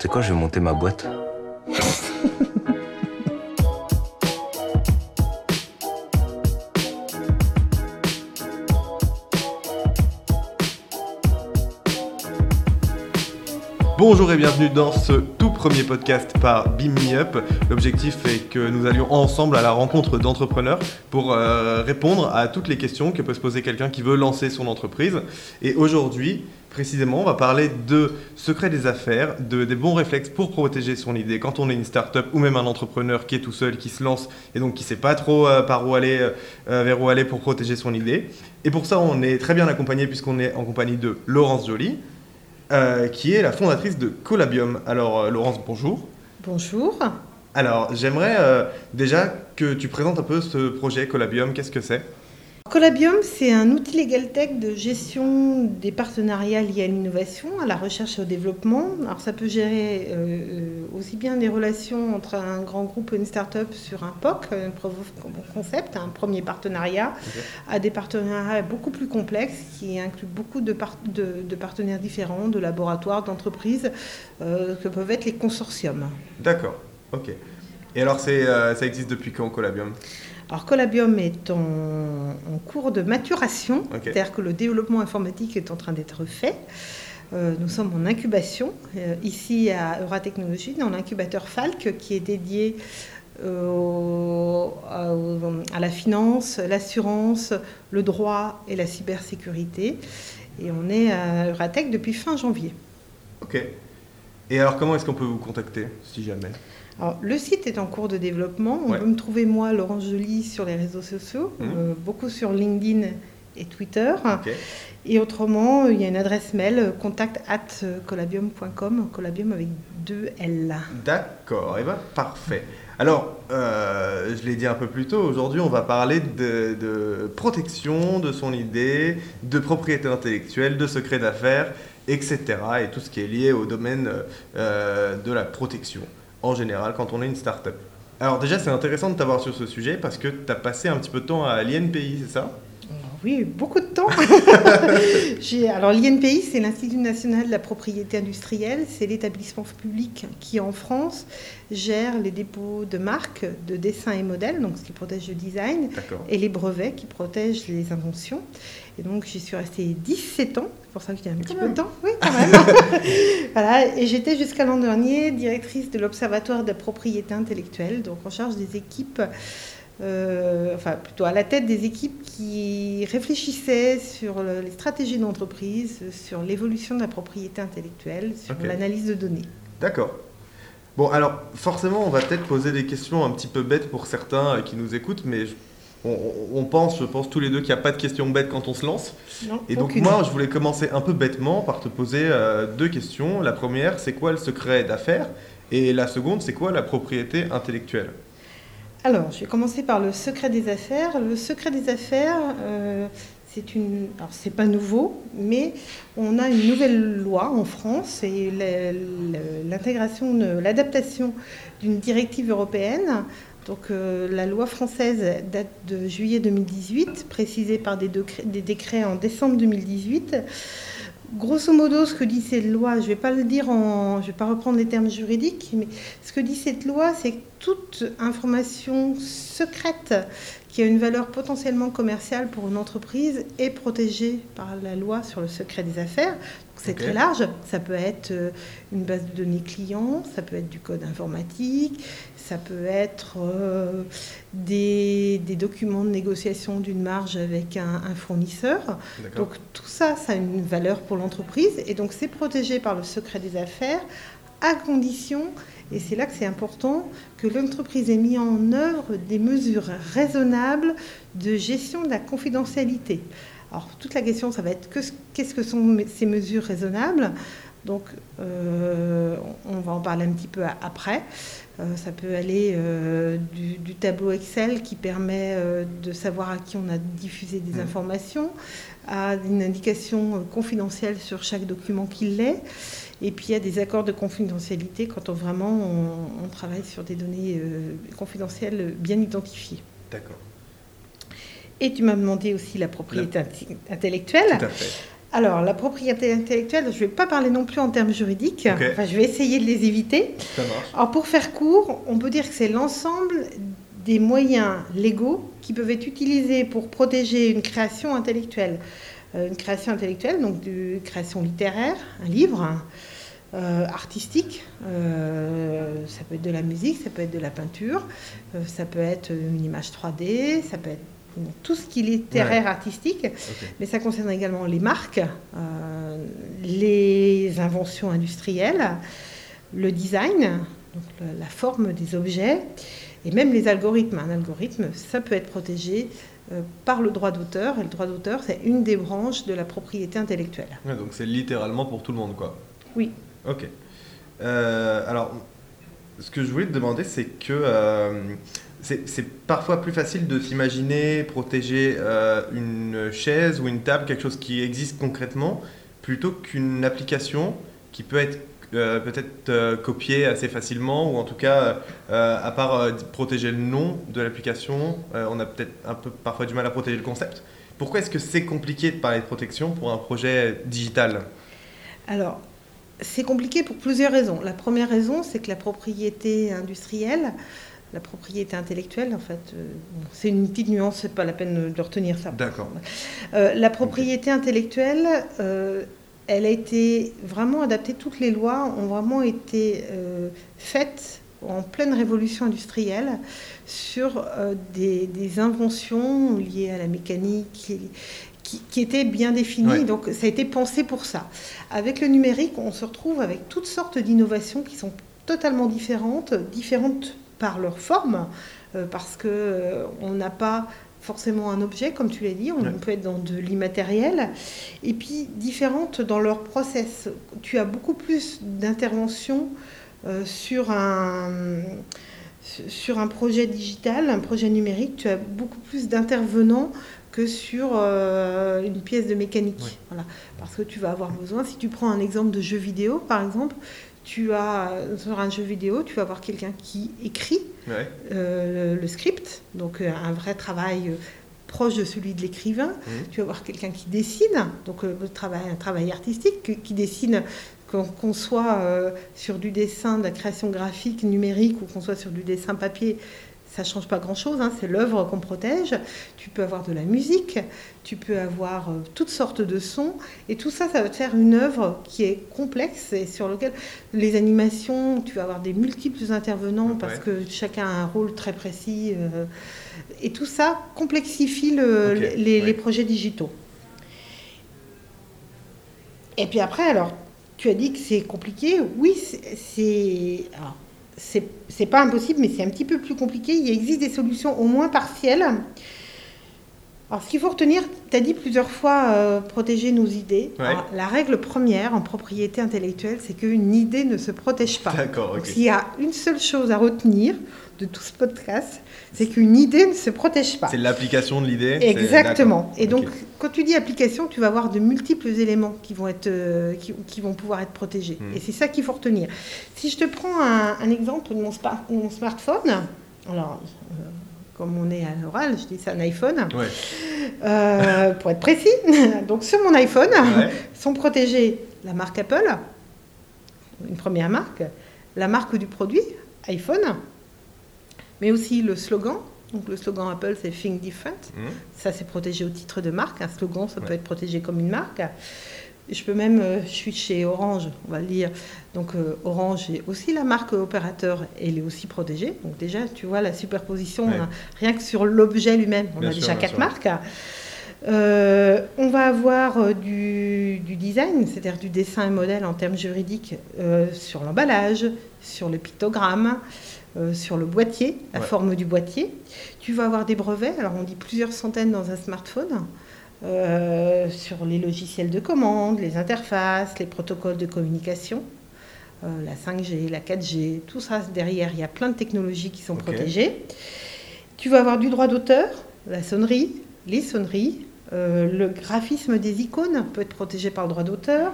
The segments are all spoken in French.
C'est quoi, je vais monter ma boîte Bonjour et bienvenue dans ce tout premier podcast par Beam Me Up. L'objectif est que nous allions ensemble à la rencontre d'entrepreneurs pour euh, répondre à toutes les questions que peut se poser quelqu'un qui veut lancer son entreprise. Et aujourd'hui, précisément, on va parler de secret des affaires, de, des bons réflexes pour protéger son idée quand on est une start-up ou même un entrepreneur qui est tout seul, qui se lance et donc qui ne sait pas trop euh, par où aller, euh, vers où aller pour protéger son idée. Et pour ça, on est très bien accompagné puisqu'on est en compagnie de Laurence Joly. Euh, qui est la fondatrice de Collabium. Alors, euh, Laurence, bonjour. Bonjour. Alors, j'aimerais euh, déjà que tu présentes un peu ce projet Collabium. Qu'est-ce que c'est? Collabium, c'est un outil legal tech de gestion des partenariats liés à l'innovation, à la recherche et au développement. Alors ça peut gérer euh, aussi bien des relations entre un grand groupe et une start-up sur un POC, un concept, un premier partenariat, à des partenariats beaucoup plus complexes qui incluent beaucoup de, de, partenaires différents, de laboratoires, d'entreprises, euh, que peuvent être les consortiums. D'accord, ok. Et alors euh, ça existe depuis quand Collabium alors Collabium est en, cours de maturation, c'est-à-dire que le développement informatique est en train d'être fait. Euh, nous sommes en incubation, euh, ici à Euratechnologie, dans l'incubateur Falc, qui est dédié euh, à, la finance, l'assurance, le droit et la cybersécurité. Et on est à Euratech depuis fin janvier. Ok. Et alors comment est-ce qu'on peut vous contacter, si jamais? Le site est en cours de développement. On peut me trouver, moi, Laurence Joly, sur les réseaux sociaux, mmh. euh, beaucoup sur LinkedIn et Twitter. Et autrement, il y a une adresse mail, contact at collabium.com, collabium avec deux L. D'accord, et eh bien parfait. Alors, euh, je l'ai dit un peu plus tôt, aujourd'hui on va parler de, protection de son idée, de propriété intellectuelle, de secret d'affaires, etc. Et tout ce qui est lié au domaine euh, de la protection en général quand on est une start-up. Alors déjà, c'est intéressant de t'avoir sur ce sujet parce que tu as passé un petit peu de temps à l'INPI, c'est ça? Oui, beaucoup de temps. alors l'INPI, c'est l'Institut national de la propriété industrielle. C'est l'établissement public qui, en France, gère les dépôts de marques, de dessins et modèles, donc ce qui protège le design, et les brevets qui protègent les inventions. Et donc j'y suis restée 17 ans, c'est pour ça que j'ai un petit peu de temps. Oui, quand même. voilà, et j'étais jusqu'à l'an dernier directrice de l'Observatoire de la propriété intellectuelle, donc en charge des équipes euh, enfin plutôt à la tête des équipes qui réfléchissaient sur les stratégies d'entreprise, sur l'évolution de la propriété intellectuelle, sur l'analyse de données. D'accord. Bon, alors forcément, on va peut-être poser des questions un petit peu bêtes pour certains euh, qui nous écoutent, mais on, pense, je pense tous les deux qu'il n'y a pas de questions bêtes quand on se lance. Et donc moi, je voulais commencer un peu bêtement par te poser euh, deux questions. La première, c'est quoi le secret d'affaires? Et la seconde, c'est quoi la propriété intellectuelle? Alors, je vais commencer par le secret des affaires. Le secret des affaires, euh, c'est une. Alors, c'est pas nouveau, mais on a une nouvelle loi en France et l'intégration, l'adaptation d'une directive européenne. Donc, euh, la loi française date de juillet 2018, précisée par des, des décrets en décembre 2018. Grosso modo, ce que dit cette loi, je ne vais pas le dire en, je vais pas reprendre les termes juridiques, mais ce que dit cette loi, c'est que toute information secrète qui a une valeur potentiellement commerciale pour une entreprise est protégée par la loi sur le secret des affaires. C'est très large. Ça peut être euh, une base de données client, ça peut être du code informatique, ça peut être euh, des, documents de négociation d'une marge avec un, fournisseur. Donc tout ça, ça a une valeur pour l'entreprise et donc c'est protégé par le secret des affaires à condition, et c'est là que c'est important, que l'entreprise ait mis en œuvre des mesures raisonnables de gestion de la confidentialité. Alors toute la question, ça va être qu'est-ce que sont ces mesures raisonnables? Donc, euh, on va en parler un petit peu après. Euh, ça peut aller euh, du, tableau Excel qui permet de savoir à qui on a diffusé des mmh. informations, à une indication confidentielle sur chaque document qu'il l'est. Et puis il y a des accords de confidentialité quand on vraiment on, travaille sur des données confidentielles bien identifiées. D'accord. Et tu m'as demandé aussi la propriété intellectuelle. Tout à fait. Alors, la propriété intellectuelle, je ne vais pas parler non plus en termes juridiques. Ok. Enfin, je vais essayer de les éviter. Ça marche. Alors, pour faire court, on peut dire que c'est l'ensemble des moyens légaux qui peuvent être utilisés pour protéger une création intellectuelle. Euh, une création intellectuelle, donc une création littéraire, un livre, euh, artistique, euh, ça peut être de la musique, ça peut être de la peinture, euh, ça peut être une image 3D, ça peut être tout ce qui est littéraire, artistique, mais ça concerne également les marques, les inventions industrielles, le design, donc la forme des objets, et même les algorithmes. Un algorithme, ça peut être protégé euh, par le droit d'auteur, et le droit d'auteur, c'est une des branches de la propriété intellectuelle. Ouais, donc c'est littéralement pour tout le monde, quoi. Oui. Ok. Euh, alors, ce que je voulais te demander, c'est que euh, c'est c'est parfois plus facile de s'imaginer protéger euh, une chaise ou une table, quelque chose qui existe concrètement, plutôt qu'une application qui peut être euh, peut-être euh, copiée assez facilement, ou en tout cas, euh, à part protéger le nom de l'application, on a peut-être un peu parfois du mal à protéger le concept. Pourquoi est-ce que c'est compliqué de parler de protection pour un projet digital? Alors, c'est compliqué pour plusieurs raisons. La première raison, c'est que la propriété industrielle, la propriété intellectuelle, en fait, euh, c'est une petite nuance, c'est pas la peine de retenir ça. D'accord. Euh, la propriété intellectuelle, euh, elle a été vraiment adaptée, toutes les lois ont vraiment été euh, faites en pleine révolution industrielle sur euh, des, des inventions liées à la mécanique qui, qui- étaient bien définies. Ouais. Donc ça a été pensé pour ça. Avec le numérique, on se retrouve avec toutes sortes d'innovations qui sont totalement différentes, différentes par leur forme, euh, parce que on n'a pas forcément un objet, comme tu l'as dit, on Ouais. peut être dans de l'immatériel, et puis différentes dans leur process. Tu as beaucoup plus d'interventions euh, sur un sur un projet digital, un projet numérique, tu as beaucoup plus d'intervenants que sur euh, une pièce de mécanique. Ouais. Voilà. Parce que tu vas avoir besoin, si tu prends un exemple de jeu vidéo, par exemple, tu as sur un jeu vidéo, tu vas avoir quelqu'un qui écrit Ouais. euh, le, le script, donc euh, un vrai travail euh, proche de celui de l'écrivain. Mhm. Tu vas avoir quelqu'un qui dessine, donc euh, le travail, un travail artistique, qui, qui dessine, qu'on soit euh, sur du dessin, de la création graphique, numérique, ou qu'on soit sur du dessin papier, ça change pas grand-chose, hein, c'est l'œuvre qu'on protège. Tu peux avoir de la musique, tu peux avoir euh, toutes sortes de sons, et tout ça, ça va te faire une œuvre qui est complexe et sur lequel les animations, tu vas avoir des multiples intervenants parce Ouais. que chacun a un rôle très précis. euh, et tout ça complexifie le- les, ouais. les projets digitaux. Et puis après, alors, tu as dit que c'est compliqué. Oui, c'est- c'est. pas impossible, mais c'est un petit peu plus compliqué. Il existe des solutions au moins partielles. Alors, ce qu'il faut retenir, tu as dit plusieurs fois euh, protéger nos idées. Ouais. Alors, la règle première en propriété intellectuelle, c'est qu'une idée ne se protège pas. D'accord, s'il y a une seule chose à retenir de tout ce podcast, c'est qu'une idée ne se protège pas. C'est l'application de l'idée. Exactement. Et donc, quand tu dis application, tu vas avoir de multiples éléments qui vont, être, euh, qui, qui vont pouvoir être protégés. Mhm. Et c'est ça qu'il faut retenir. Si je te prends un, un exemple de mon, spa- mon smartphone, alors, euh, comme on est à l'oral, je dis c'est un iPhone, Ouais. euh, pour être précis. Donc, sur mon iPhone, Ouais. sont protégés la marque Apple, une première marque, la marque du produit, iPhone, mais aussi le slogan. Donc le slogan Apple, c'est Think Different. Mhm. Ça, c'est protégé au titre de marque. Un slogan, ça Ouais. peut être protégé comme une marque. Je peux même, euh, je suis chez Orange, on va le dire. Donc euh, Orange est aussi la marque opérateur et elle est aussi protégée. Donc déjà, tu vois la superposition, Ouais. on a- rien que sur l'objet lui-même, on Bien a sûr, déjà quatre sûr. marques. Euh, on va avoir euh, du, du design, c'est-à-dire du dessin et modèle en termes juridiques euh, sur l'emballage, sur le pictogramme, euh, sur le boîtier, la Ouais. forme du boîtier. Tu vas avoir des brevets, alors on dit plusieurs centaines dans un smartphone, euh, sur les logiciels de commande, les interfaces, les protocoles de communication, euh, la 5G, la 4G, tout ça derrière, il y a plein de technologies qui sont protégées. Tu vas avoir du droit d'auteur, la sonnerie, les sonneries, le graphisme des icônes peut être protégé par le droit d'auteur,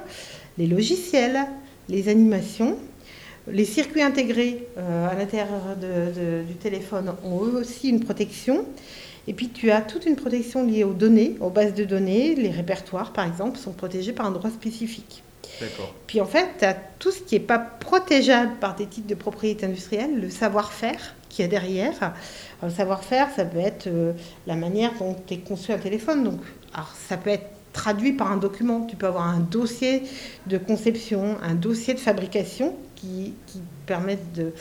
les logiciels, les animations. Les circuits intégrés euh, à l'intérieur de- de- du téléphone ont eux aussi une protection. Et puis tu as toute une protection liée aux données, aux bases de données. Les répertoires, par exemple, sont protégés par un droit spécifique. D'accord. Puis en fait, tu as tout ce qui n'est pas protégeable par des titres de propriété industrielle, le savoir-faire qu'il y a derrière. Alors, le savoir-faire, ça peut être euh, la manière dont est conçu un téléphone. Donc, alors, ça peut être traduit par un document. Tu peux avoir un dossier de conception, un dossier de fabrication qui, qui permettent de,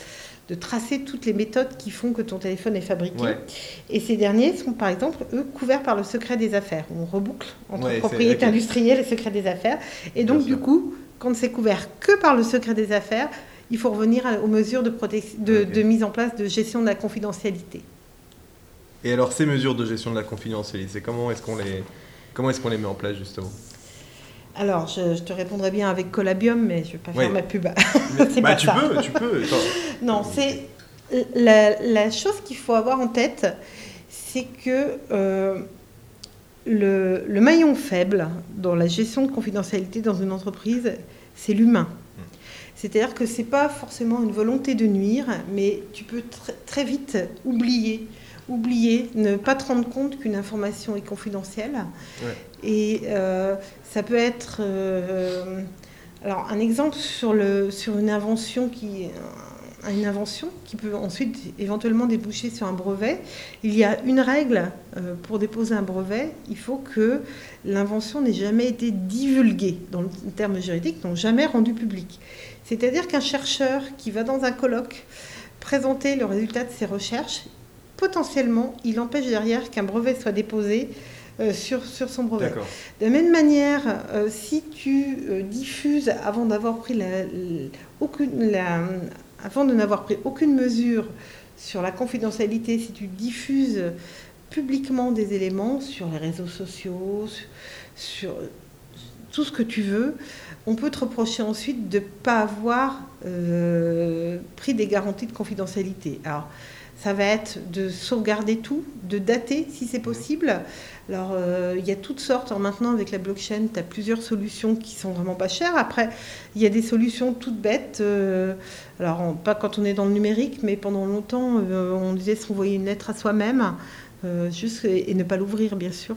de tracer toutes les méthodes qui font que ton téléphone est fabriqué. Ouais. Et ces derniers sont par exemple, eux, couverts par le secret des affaires. On reboucle entre Ouais, propriété industrielle et secret des affaires. Et donc, du coup, quand c'est couvert que par le secret des affaires, il faut revenir aux mesures de, mise en place de gestion de la confidentialité. Et alors, ces mesures de gestion de la confidentialité, comment est-ce qu'on les, comment est-ce qu'on les met en place justement? Alors, je, je te répondrai bien avec Collabium, mais je ne vais pas Ouais. faire ma pub. C'est Bah, tu ça. peux, tu peux. Non, c'est la, la chose qu'il faut avoir en tête, c'est que euh, le, le maillon faible dans la gestion de confidentialité dans une entreprise, c'est l'humain. C'est-à-dire que c'est pas forcément une volonté de nuire, mais tu peux tr- très vite oublier, oublier, ne pas te rendre compte qu'une information est confidentielle. Ouais. Et euh, ça peut être, euh, alors un exemple sur le sur une invention qui une invention qui peut ensuite éventuellement déboucher sur un brevet. Il y a une règle euh, pour déposer un brevet, il faut que l'invention n'ait jamais été divulguée dans le terme juridique, donc jamais rendue publique. C'est-à-dire qu'un chercheur qui va dans un colloque présenter le résultat de ses recherches, potentiellement, il empêche derrière qu'un brevet soit déposé euh, sur, sur son brevet. De la même manière, euh, si tu euh, diffuses avant d'avoir pris la, la- aucune, la- avant de n'avoir pris aucune mesure sur la confidentialité, si tu diffuses publiquement des éléments sur les réseaux sociaux, sur, sur tout ce que tu veux, on peut te reprocher ensuite de ne pas avoir euh, pris des garanties de confidentialité. Alors, ça va être de sauvegarder tout, de dater si c'est possible. Alors, euh, il y a toutes sortes. Alors, maintenant, avec la blockchain, tu as plusieurs solutions qui sont vraiment pas chères. Après, il y a des solutions toutes bêtes. euh, alors, on- pas quand on est dans le numérique, mais pendant longtemps, euh, on disait s'envoyer une lettre à soi-même. Euh, juste et, et ne pas l'ouvrir bien sûr.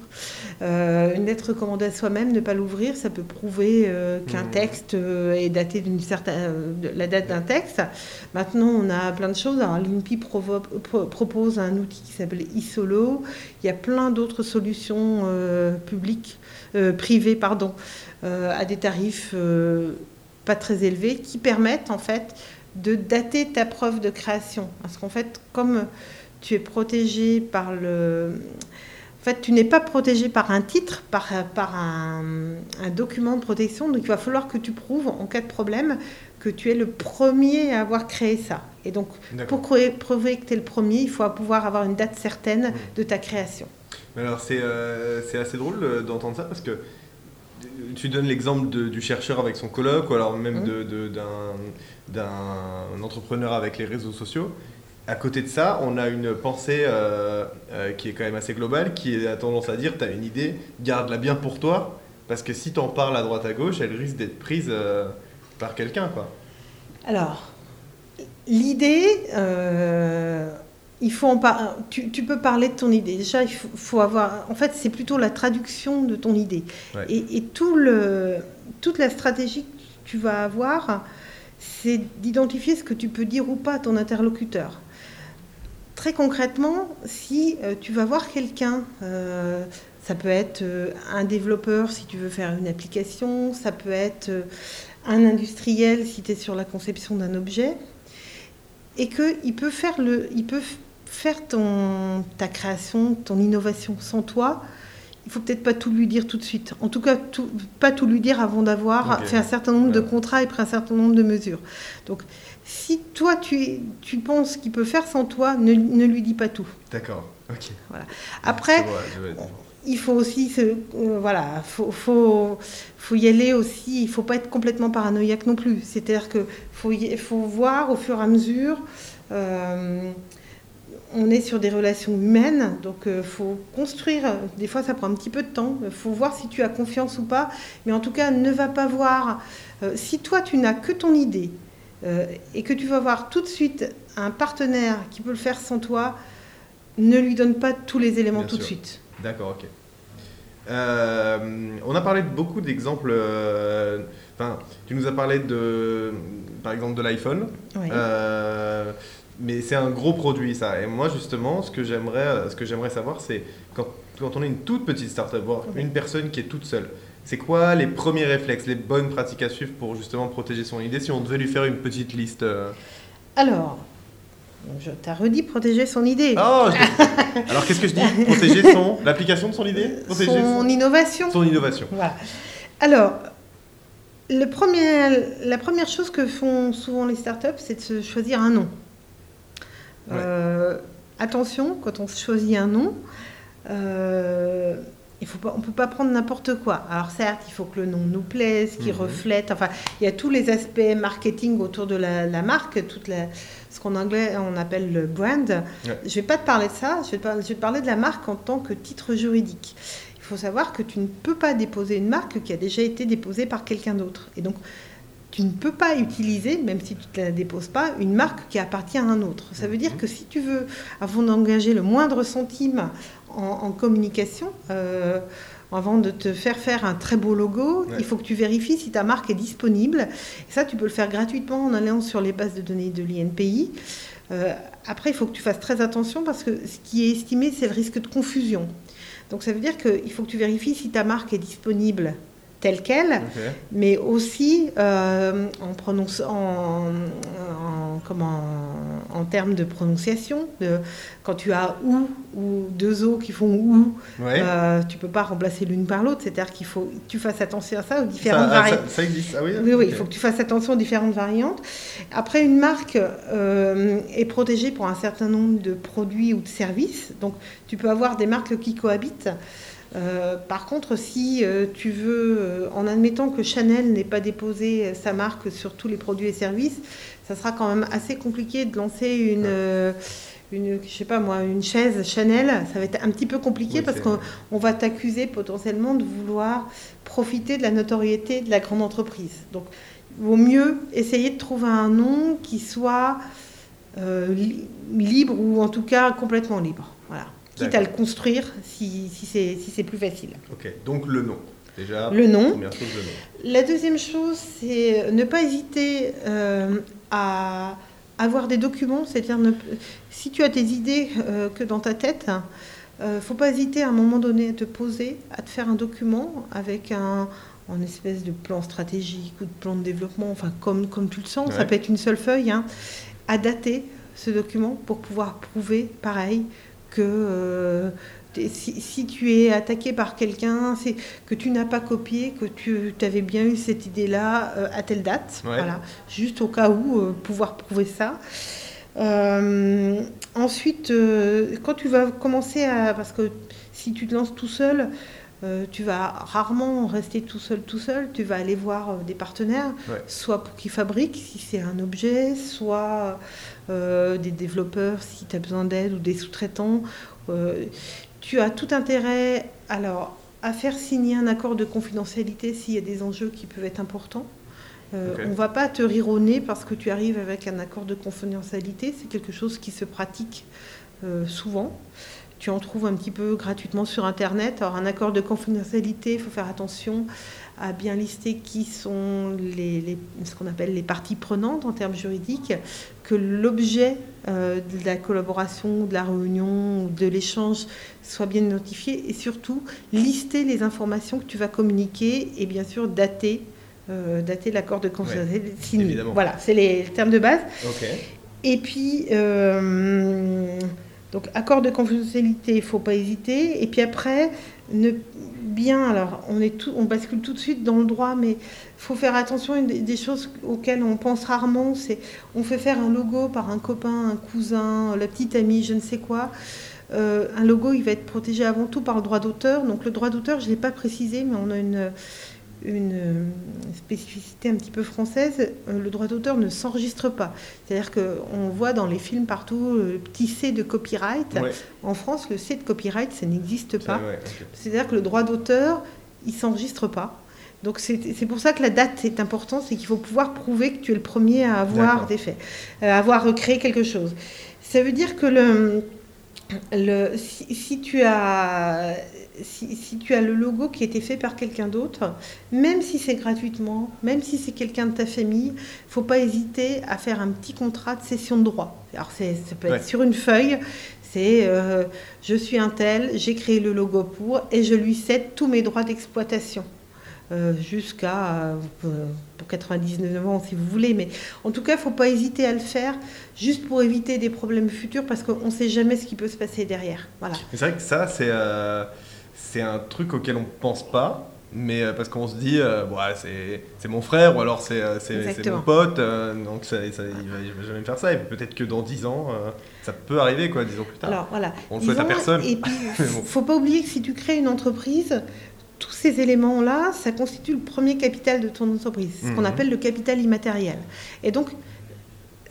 Euh, une lettre recommandée à soi-même, ne pas l'ouvrir, ça peut prouver euh, qu'un Mhm. texte est daté d'une certaine de la date d'un texte. Maintenant, on a plein de choses. Alors, l'INPI provo- pro- propose un outil qui s'appelle iSolo. Il y a plein d'autres solutions publiques, privées, pardon, à des tarifs pas très élevés, qui permettent en fait de dater ta preuve de création. Parce qu'en fait, comme tu es protégé par le... En fait, tu n'es pas protégé par un titre, par, par un, un document de protection. Donc, il va falloir que tu prouves, en cas de problème, que tu es le premier à avoir créé ça. Et donc, pour prouver- que tu es le premier, il faut pouvoir avoir une date certaine Mm. de ta création. Alors c'est euh, c'est assez drôle euh, d'entendre ça parce que tu donnes l'exemple du chercheur avec son colloque ou alors même d'un d'un entrepreneur avec les réseaux sociaux. À côté de ça, on a une pensée euh, euh, qui est quand même assez globale, qui a tendance à dire, tu as une idée, garde-la bien pour toi, parce que si tu en parles à droite à gauche, elle risque d'être prise euh, par quelqu'un. quoi. Alors, l'idée, il faut en par- tu, tu peux parler de ton idée. Déjà, il faut, faut avoir. En fait, c'est plutôt la traduction de ton idée. Ouais. Et, et tout le, toute la stratégie que tu vas avoir, c'est d'identifier ce que tu peux dire ou pas à ton interlocuteur. Très concrètement, si euh, tu vas voir quelqu'un, euh, ça peut être euh, un développeur si tu veux faire une application, ça peut être un industriel si tu es sur la conception d'un objet, et qu'il peut faire, le, il peut faire ton, ta création, ton innovation sans toi, il faut peut-être pas tout lui dire tout de suite. En tout cas, tout- pas tout lui dire avant d'avoir fait un certain nombre de contrats et pris un certain nombre de mesures. Donc, si toi, tu, tu penses qu'il peut faire sans toi, ne, ne lui dis pas tout. D'accord, ok. Après, je vois. il faut aussi se, euh, voilà, faut, faut, faut y aller aussi. Il faut pas être complètement paranoïaque non plus. C'est-à-dire que faut, y- faut voir au fur et à mesure. euh, on est sur des relations humaines, donc il faut construire. Des fois, ça prend un petit peu de temps. Il faut voir si tu as confiance ou pas. Mais en tout cas, ne va pas voir. euh, si toi, tu n'as que ton idée euh, et que tu vas voir tout de suite un partenaire qui peut le faire sans toi, ne lui donne pas tous les éléments Bien tout de suite. D'accord, ok. Euh, on a parlé de beaucoup d'exemples. euh, tu nous as parlé de, par exemple, de l'iPhone. Oui. Euh, mais c'est un gros produit, ça. Et moi, justement, ce que j'aimerais, ce que j'aimerais savoir, c'est quand, quand on est une toute petite startup, voire Oui. une personne qui est toute seule, c'est quoi les premiers réflexes, les bonnes pratiques à suivre pour justement protéger son idée Si on devait lui faire une petite liste. euh, Alors, je t'ai redit protéger son idée. Oh, je- Alors, qu'est-ce que je dis? Protéger son, l'application de son idée? Protéger son innovation. son innovation. Voilà. Alors, le premier, la première chose que font souvent les startups, c'est de se choisir un nom. Ouais. Euh, attention, quand on choisit un nom, euh, il faut pas, on ne peut pas prendre n'importe quoi. Alors certes, il faut que le nom nous plaise, qu'il Mhm. reflète, enfin, il y a tous les aspects marketing autour de la, la marque, toute la, ce qu'en anglais on appelle le brand. Ouais. Je ne vais pas te parler de ça, je vais, te parler, je vais te parler de la marque en tant que titre juridique. Il faut savoir que tu ne peux pas déposer une marque qui a déjà été déposée par quelqu'un d'autre. Et donc, tu ne peux pas utiliser, même si tu ne la déposes pas, une marque qui appartient à un autre. Ça veut dire Mhm. que si tu veux, avant d'engager le moindre centime en, en communication, euh, avant de te faire faire un très beau logo, Ouais. il faut que tu vérifies si ta marque est disponible. Et ça, tu peux le faire gratuitement en allant sur les bases de données de l'INPI. Euh, après, il faut que tu fasses très attention parce que ce qui est estimé, c'est le risque de confusion. Donc ça veut dire qu'il faut que tu vérifies si ta marque est disponible telle qu'elle, mais aussi euh, en, prononce, en, en- comment, en termes de prononciation. De, quand tu as ou ou deux O qui font ou, Ouais. euh, tu peux pas remplacer l'une par l'autre. C'est-à-dire qu'il faut que tu fasses attention à ça, aux différentes ah, variantes. ça- ça existe. Ah oui. Oui, oui, il faut que tu fasses attention aux différentes variantes. Après, une marque euh, est protégée pour un certain nombre de produits ou de services. Donc, tu peux avoir des marques qui cohabitent. Euh, par contre, si euh, tu veux, euh, en admettant que Chanel n'ait pas déposé sa marque sur tous les produits et services, ça sera quand même assez compliqué de lancer une, Ouais. une, je sais pas moi, une chaise Chanel. Ça va être un petit peu compliqué Oui, parce qu'on on va t'accuser potentiellement de vouloir profiter de la notoriété de la grande entreprise. Donc, il vaut mieux essayer de trouver un nom qui soit li- libre ou en tout cas complètement libre. Voilà. Quitte à le construire si, si c'est si c'est plus facile. Ok. Donc le nom. Déjà. Le nom. Première chose, le nom. La deuxième chose, c'est ne pas hésiter euh, à avoir des documents, c'est-à-dire si tu as des idées euh, que dans ta tête, euh, faut pas hésiter à un moment donné à te poser, à te faire un document avec un en espèce de plan stratégique ou de plan de développement, enfin comme, comme tu le sens, ça peut être une seule feuille, hein, à dater ce document pour pouvoir prouver, pareil, que euh, si, si tu es attaqué par quelqu'un, c'est que tu n'as pas copié, que tu avais bien eu cette idée-là euh, à telle date. Ouais. Voilà, juste au cas où, euh, pouvoir prouver ça. Euh, ensuite, quand tu vas commencer à... Parce que si tu te lances tout seul, tu vas rarement rester tout seul, tout seul. Tu vas aller voir des partenaires, Ouais. soit pour qu'ils fabriquent, si c'est un objet, soit des développeurs, si tu as besoin d'aide, ou des sous-traitants. Euh, tu as tout intérêt alors, à faire signer un accord de confidentialité s'il y a des enjeux qui peuvent être importants. Euh. On ne va pas te rire au nez parce que tu arrives avec un accord de confidentialité. C'est quelque chose qui se pratique euh, souvent. Tu en trouves un petit peu gratuitement sur Internet. Alors, un accord de confidentialité, il faut faire attention à bien lister qui sont les, les- ce qu'on appelle les parties prenantes en termes juridiques, que l'objet euh, de la collaboration, de la réunion, de l'échange soit bien notifié et surtout lister les informations que tu vas communiquer et bien sûr dater, euh, dater l'accord de confidentialité. Voilà, c'est les termes de base. Et puis, euh, donc accord de confidentialité, il faut pas hésiter. Et puis après, ne bien, alors on est tout, on bascule tout de suite dans le droit, mais il faut faire attention. Des- des choses auxquelles on pense rarement, c'est on fait faire un logo par un copain, un cousin, la petite amie, je ne sais quoi. Euh, un logo, il va être protégé avant tout par le droit d'auteur. Donc le droit d'auteur, je ne l'ai pas précisé, mais on a une, une euh, spécificité un petit peu française. Euh, Le droit d'auteur ne s'enregistre pas. C'est-à-dire qu'on voit dans les films partout le petit C de copyright. Ouais. En France, le C de copyright, ça n'existe pas. ouais. C'est-à-dire que le droit d'auteur, il s'enregistre pas. Donc c'est pour ça que la date est importante, c'est qu'il faut pouvoir prouver que tu es le premier à avoir des faits, à avoir créé quelque chose. Ça veut dire que le, le, si, si tu as si, si tu as le logo qui a été fait par quelqu'un d'autre, même si c'est gratuitement, même si c'est quelqu'un de ta famille, faut pas hésiter à faire un petit contrat de cession de droit. Alors ça peut être Ouais. sur une feuille, c'est euh, je suis un tel, j'ai créé le logo pour et je lui cède tous mes droits d'exploitation. Euh, jusqu'à euh, pour 99 ans si vous voulez mais en tout cas il faut pas hésiter à le faire juste pour éviter des problèmes futurs parce qu'on ne sait jamais ce qui peut se passer derrière voilà c'est vrai que ça, c'est euh, c'est un truc auquel on pense pas. Mais euh, parce qu'on se dit, euh, ouais, c'est mon frère ou alors c'est euh, mon pote, euh, donc ça, ça- il, va, il va jamais me faire ça. Et peut-être que dans 10 ans, ça peut arriver, quoi, 10 ans plus tard. Alors voilà. On le souhaite à personne. Et puis, Mais bon. faut pas oublier que si tu crées une entreprise, tous ces éléments-là, ça constitue le premier capital de ton entreprise, ce qu'on Mhm. appelle le capital immatériel. Et donc,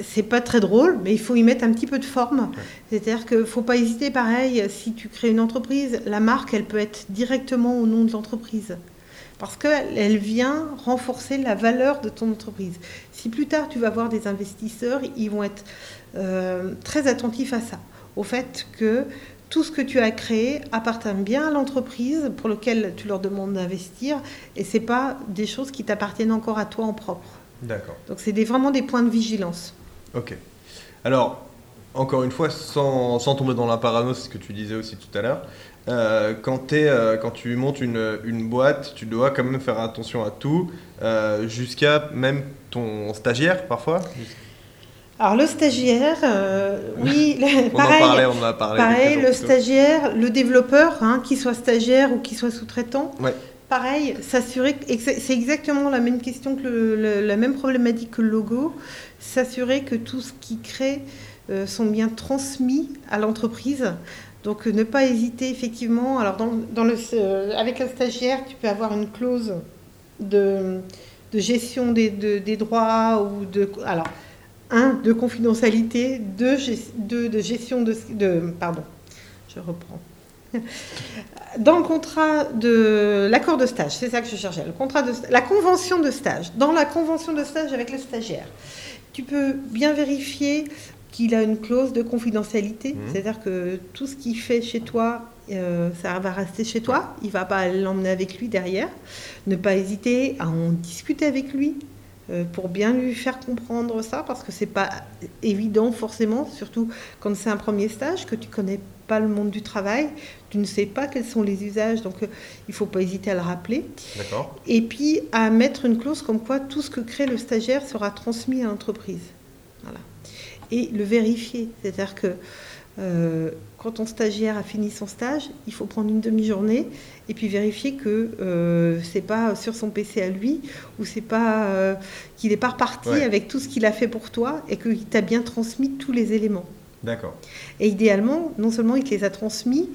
c'est pas très drôle, mais il faut y mettre un petit peu de forme. C'est-à-dire qu'il faut pas hésiter, pareil, si tu crées une entreprise, la marque, elle peut être directement au nom de l'entreprise. Parce qu'elle elle vient renforcer la valeur de ton entreprise. Si plus tard tu vas voir des investisseurs, ils vont être euh, très attentifs à ça, au fait que tout ce que tu as créé appartient bien à l'entreprise pour laquelle tu leur demandes d'investir, et c'est pas des choses qui t'appartiennent encore à toi en propre. D'accord. Donc c'est des- vraiment des points de vigilance. Ok. Alors, encore une fois, sans, sans tomber dans la parano, c'est ce que tu disais aussi tout à l'heure, euh, quand, euh, quand tu montes une, une boîte, tu dois quand même faire attention à tout, euh, jusqu'à même ton stagiaire parfois. Alors le stagiaire, oui, On pareil. en parlait, on en a parlé. Pareil, le stagiaire, le développeur, hein, qu'il soit stagiaire ou qu'il soit sous-traitant, Ouais. Pareil, s'assurer, c'est exactement la même question que le- la même problématique que le logo, s'assurer que tout ce qui crée euh, sont bien transmis à l'entreprise. Donc euh, ne pas hésiter effectivement. Alors euh, avec un stagiaire, tu peux avoir une clause de, gestion des, de- des droits ou de alors un de confidentialité, deux, de gestion de pardon, je reprends. Dans le contrat de l'accord de stage, c'est ça que je cherchais, le contrat de la convention de stage. Dans la convention de stage avec le stagiaire, tu peux bien vérifier qu'il a une clause de confidentialité, Mhm. c'est-à-dire que tout ce qu'il fait chez toi, euh, ça va rester chez toi, il va pas l'emmener avec lui derrière. Ne pas hésiter à en discuter avec lui euh, pour bien lui faire comprendre ça, parce que c'est pas évident forcément, surtout quand c'est un premier stage, que tu connais pas le monde du travail, tu ne sais pas quels sont les usages, donc euh, il faut pas hésiter à le rappeler. D'accord. Et puis à mettre une clause comme quoi tout ce que crée le stagiaire sera transmis à l'entreprise. Voilà. Et le vérifier. C'est-à-dire que euh, quand ton stagiaire a fini son stage, il faut prendre une demi-journée et puis vérifier que euh, c'est pas sur son PC à lui ou c'est pas euh, qu'il n'est pas reparti Ouais. avec tout ce qu'il a fait pour toi et qu'il t'a bien transmis tous les éléments. D'accord. Et idéalement, non seulement il te les a transmis,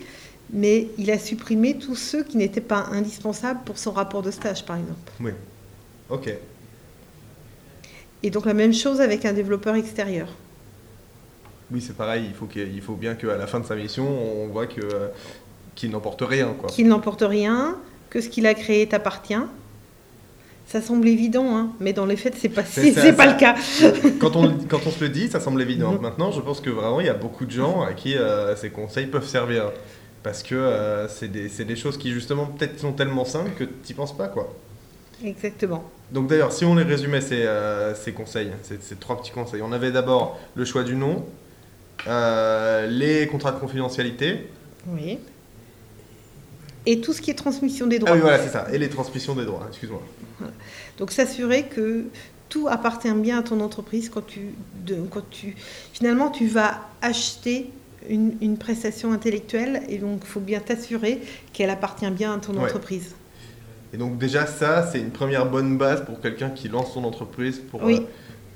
mais il a supprimé tous ceux qui n'étaient pas indispensables pour son rapport de stage, par exemple. Oui. Ok. Et donc la même chose avec un développeur extérieur. Oui, c'est pareil. Il faut, il faut bien qu'à la fin de sa mission, on voit que euh, qu'il n'emporte rien, quoi. Qu'il n'emporte rien, que ce qu'il a créé t'appartient. Ça semble évident, hein, mais dans les faits, c'est pas, C'est- c'est, c'est- c'est pas ça- le cas. quand, on, quand on se le dit, ça semble évident. Maintenant, je pense que vraiment, il y a beaucoup de gens à qui euh, ces conseils peuvent servir. Parce que euh, c'est des, des choses qui, justement, peut-être sont tellement simples que tu n'y penses pas, quoi. Exactement. Donc d'ailleurs, si on les résumait, ces, euh, ces conseils, ces, ces trois petits conseils, on avait d'abord le choix du nom, euh, les contrats de confidentialité, Oui. Et tout ce qui est transmission des droits. ah oui voilà c'est ça, et les transmissions des droits, excuse-moi. Donc s'assurer que tout appartient bien à ton entreprise quand tu, de- quand tu finalement tu vas acheter une, une prestation intellectuelle et donc il faut bien t'assurer qu'elle appartient bien à ton Ouais. entreprise. Et donc déjà ça, c'est une première bonne base pour quelqu'un qui lance son entreprise pour, Oui. euh,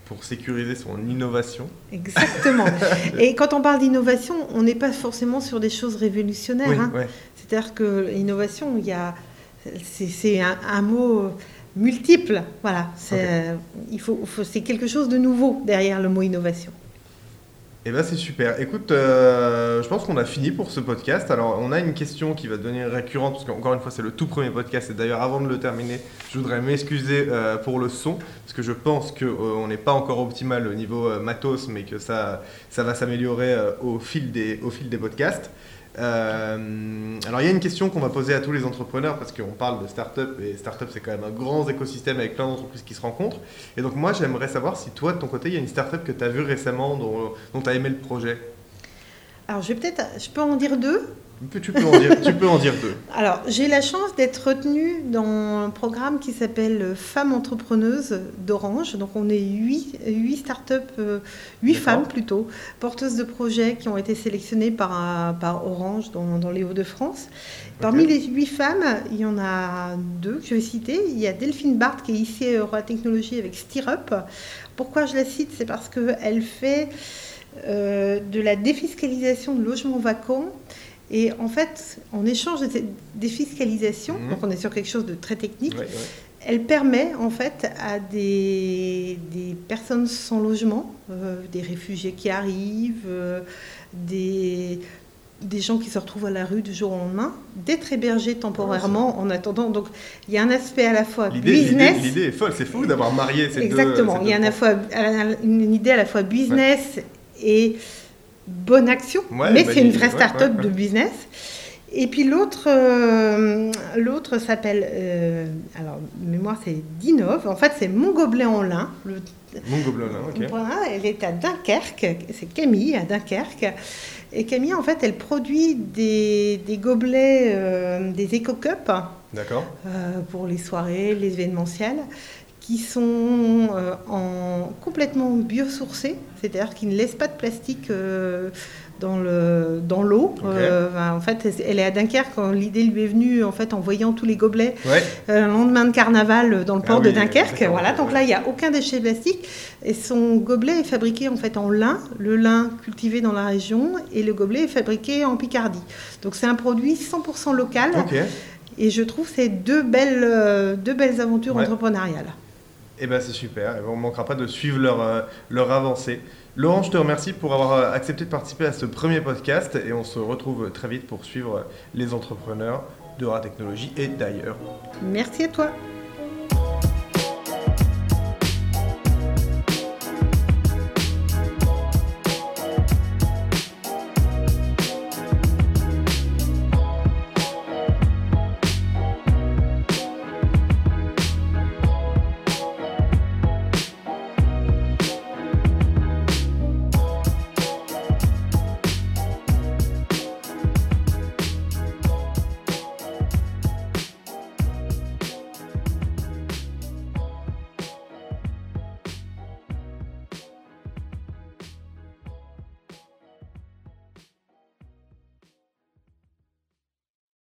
pour sécuriser son innovation. Exactement. et quand on parle d'innovation, on n'est pas forcément sur des choses révolutionnaires. Oui, hein. ouais. C'est-à-dire que l'innovation, il y a, c'est, un, un mot multiple. Voilà, c'est, euh, il faut, faut- c'est quelque chose de nouveau derrière le mot innovation. Eh ben c'est super. Écoute, euh, je pense qu'on a fini pour ce podcast. Alors on a une question qui va devenir récurrente parce qu'encore une fois c'est le tout premier podcast et d'ailleurs avant de le terminer, je voudrais m'excuser euh, pour le son parce que je pense que euh, n'est pas encore optimal au niveau matos, mais que ça ça va s'améliorer au au fil des podcasts. Euh, alors il y a une question qu'on va poser à tous les entrepreneurs parce qu'on parle de start-up et start-up c'est quand même un grand écosystème avec plein d'entreprises qui se rencontrent. Et donc moi j'aimerais savoir si toi de ton côté il y a une start-up que tu as vue récemment dont, tu as aimé le projet? Alors, je vais peut-être, je peux en dire deux. Tu peux en dire, tu peux en dire deux? Alors, j'ai la chance d'être retenue dans un programme qui s'appelle Femmes entrepreneuses d'Orange. Donc, on est huit, huit startups, euh, huit D'accord. femmes plutôt, porteuses de projets qui ont été sélectionnées par, euh, par Orange dans, dans les Hauts-de-France. Parmi les huit femmes, il y en a deux que je vais citer. Il y a Delphine Barthes qui est ici à Eura Technologies avec Stirrup. Pourquoi je la cite? C'est parce qu'elle fait euh, de la défiscalisation de logements vacants. Et en fait, en échange de cette défiscalisation, Mhm. donc on est sur quelque chose de très technique, Ouais, ouais. elle permet en fait à des, des personnes sans logement, euh, des réfugiés qui arrivent, euh, des, des gens qui se retrouvent à la rue du jour au lendemain, d'être hébergés temporairement en attendant. Donc il y a un aspect à la fois business. l'idée est folle, c'est fou d'avoir marié ces deux. Exactement. ces Il y a deux une, points. fois, une idée à la fois business et bonne action, Ouais, mais bah, c'est une vraie start-up ouais, de business. Et puis l'autre, euh, l'autre s'appelle, euh, alors mémoire c'est Dinov. En fait, c'est mon gobelet en lin. Le, Mon gobelin là, ok. voilà, elle est à Dunkerque. C'est Camille à Dunkerque. Et Camille, en fait, elle produit des, des gobelets, euh, des éco-cups D'accord. euh, pour les soirées, les événementiels, qui sont euh, en, complètement biosourcés, c'est-à-dire qu'ils ne laissent pas de plastique euh, dans le dans l'eau. Euh, ben, en fait, elle est à Dunkerque l'idée lui est venue en fait en voyant tous les gobelets Ouais. euh, le lendemain de carnaval dans le Ah port oui, de Dunkerque. Voilà, donc là il n'y a aucun déchet plastique et son gobelet est fabriqué en fait en lin, le lin cultivé dans la région et le gobelet est fabriqué en Picardie. Donc c'est un produit 100% local. Et je trouve ces deux belles, deux belles aventures Ouais. entrepreneuriales. Eh ben c'est super. On ne manquera pas de suivre leur, euh, leur avancée. Laurent, je te remercie pour avoir euh, accepté de participer à ce premier podcast et on se retrouve très vite pour suivre les entrepreneurs de Technologie et d'ailleurs. Merci à toi.